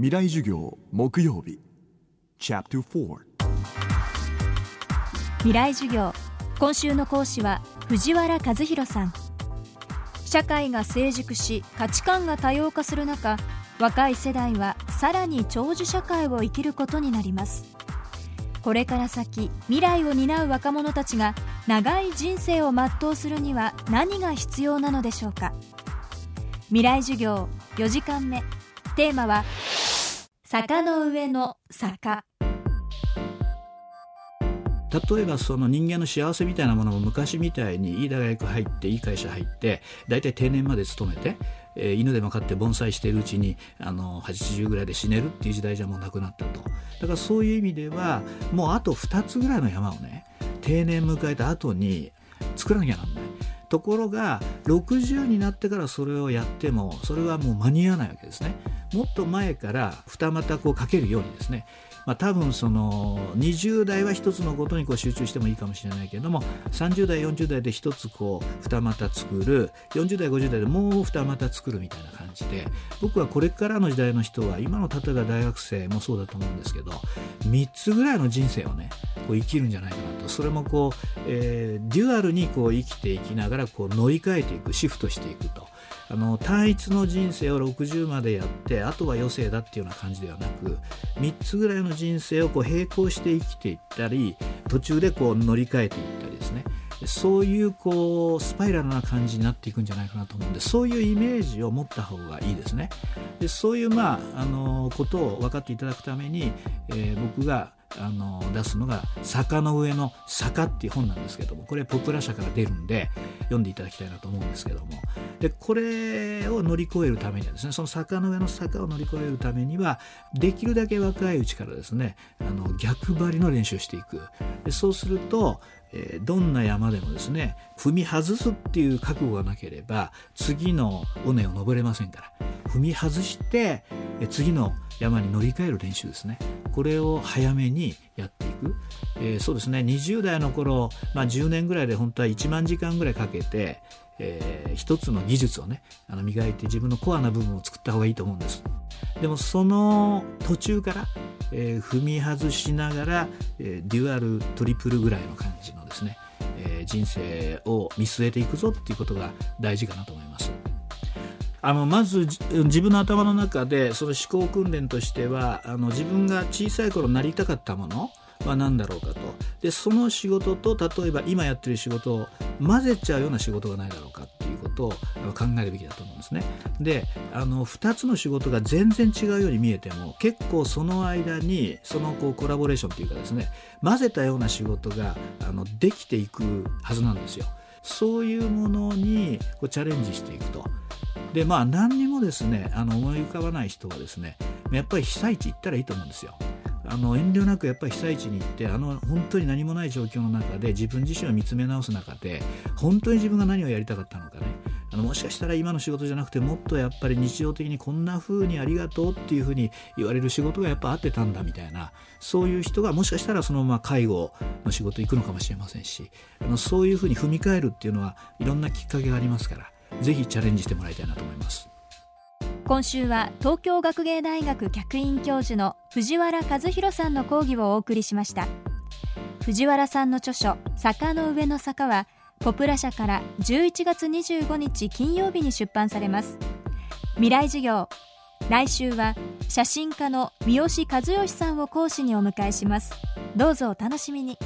未来授業木曜日。未来授業。今週の講師は藤原和弘さん。社会が成熟し価値観が多様化する中若い世代はさらに長寿社会を生きることになります。これから先未来を担う若者たちが長い人生を全うするには何が必要なのでしょうか。未来授業4時間目。テーマは坂の上の坂。例えばその人間の幸せみたいなものも昔みたいにいい大学入っていい会社入って大体定年まで勤めて、えー、犬でも飼って盆栽しているうちにあの80ぐらいで死ねるっていう時代じゃもうなくなったと。だからそういう意味ではもうあと2つぐらいの山をね定年迎えた後に作らなきゃなんない。ところが60になってからそれをやってもそれはもう間に合わないわけですね。もっと前から二股こうかけるようにですねまあ、多分その20代は一つのことにこう集中してもいいかもしれないけれども30代40代で一つこう二股作る40代50代でもう二股作るみたいな感じで僕はこれからの時代の人は今の例えば大学生もそうだと思うんですけど3つぐらいの人生をねこう生きるんじゃないかなとそれもこう、え、デュアルにこう生きていきながらこう乗り換えていくシフトしていくと。あの単一の人生を60までやってあとは余生だっていうような感じではなく3つぐらいの人生をこう並行して生きていったり途中でこう乗り換えていったりですね。そういうこうスパイラルな感じになっていくんじゃないかなと思うんでそういうイメージを持った方がいいですね。でそういうまああのことを分かっていただくために、えー、僕があの出すのが「坂の上の坂」っていう本なんですけどもこれポプラ社から出るんで読んでいただきたいなと思うんですけども。でこれを乗り越えるためにはですねその坂の上の坂を乗り越えるためにはできるだけ若いうちからですねあの逆張りの練習をしていく。でそうするとえどんな山でもですね踏み外すっていう覚悟がなければ次の尾根を登れませんから。踏み外して次の山に乗り換える練習ですね。これを早めにやっていく、えー、そうですね。20代の頃、まあ、10年ぐらいで本当は1万時間ぐらいかけて、えー、一つの技術をねあの磨いて自分のコアな部分を作った方がいいと思うんです。でもその途中から、えー、踏み外しながら、え、デュアルトリプルぐらいの感じのですね、え、人生を見据えていくぞっていうことが大事かなと思います。あのまず自分の頭の中でその思考訓練としてはあの自分が小さい頃なりたかったものは何だろうかと。でその仕事と例えば今やってる仕事を混ぜちゃうような仕事がないだろうかっていうことを考えるべきだと思うんですね。であの2つの仕事が全然違うように見えても結構その間にそのこうコラボレーションっていうかですね混ぜたような仕事があのできていくはずなんですよ。そういうものにこうチャレンジしていくと。でまあ何にもですねあの思い浮かばない人はですねやっぱり被災地行ったらいいと思うんですよ。あの遠慮なくやっぱり被災地に行ってあの本当に何もない状況の中で自分自身を見つめ直す中で本当に自分が何をやりたかったのかねあのもしかしたら今の仕事じゃなくてもっとやっぱり日常的にこんな風にありがとうっていう風に言われる仕事がやっぱ合ってたんだみたいなそういう人がもしかしたらそのまま介護の仕事行くのかもしれませんしあのそういう風に踏み替えるっていうのはいろんなきっかけがありますから。ぜひチャレンジしてもらいたいなと思います。今週は東京学芸大学客員教授の藤原和弘さんの講義をお送りしました。藤原さんの著書「坂の上の坂」はポプラ社から11月25日金曜日に出版されます。未来授業来週は写真家の三好和義さんを講師にお迎えします。どうぞお楽しみに。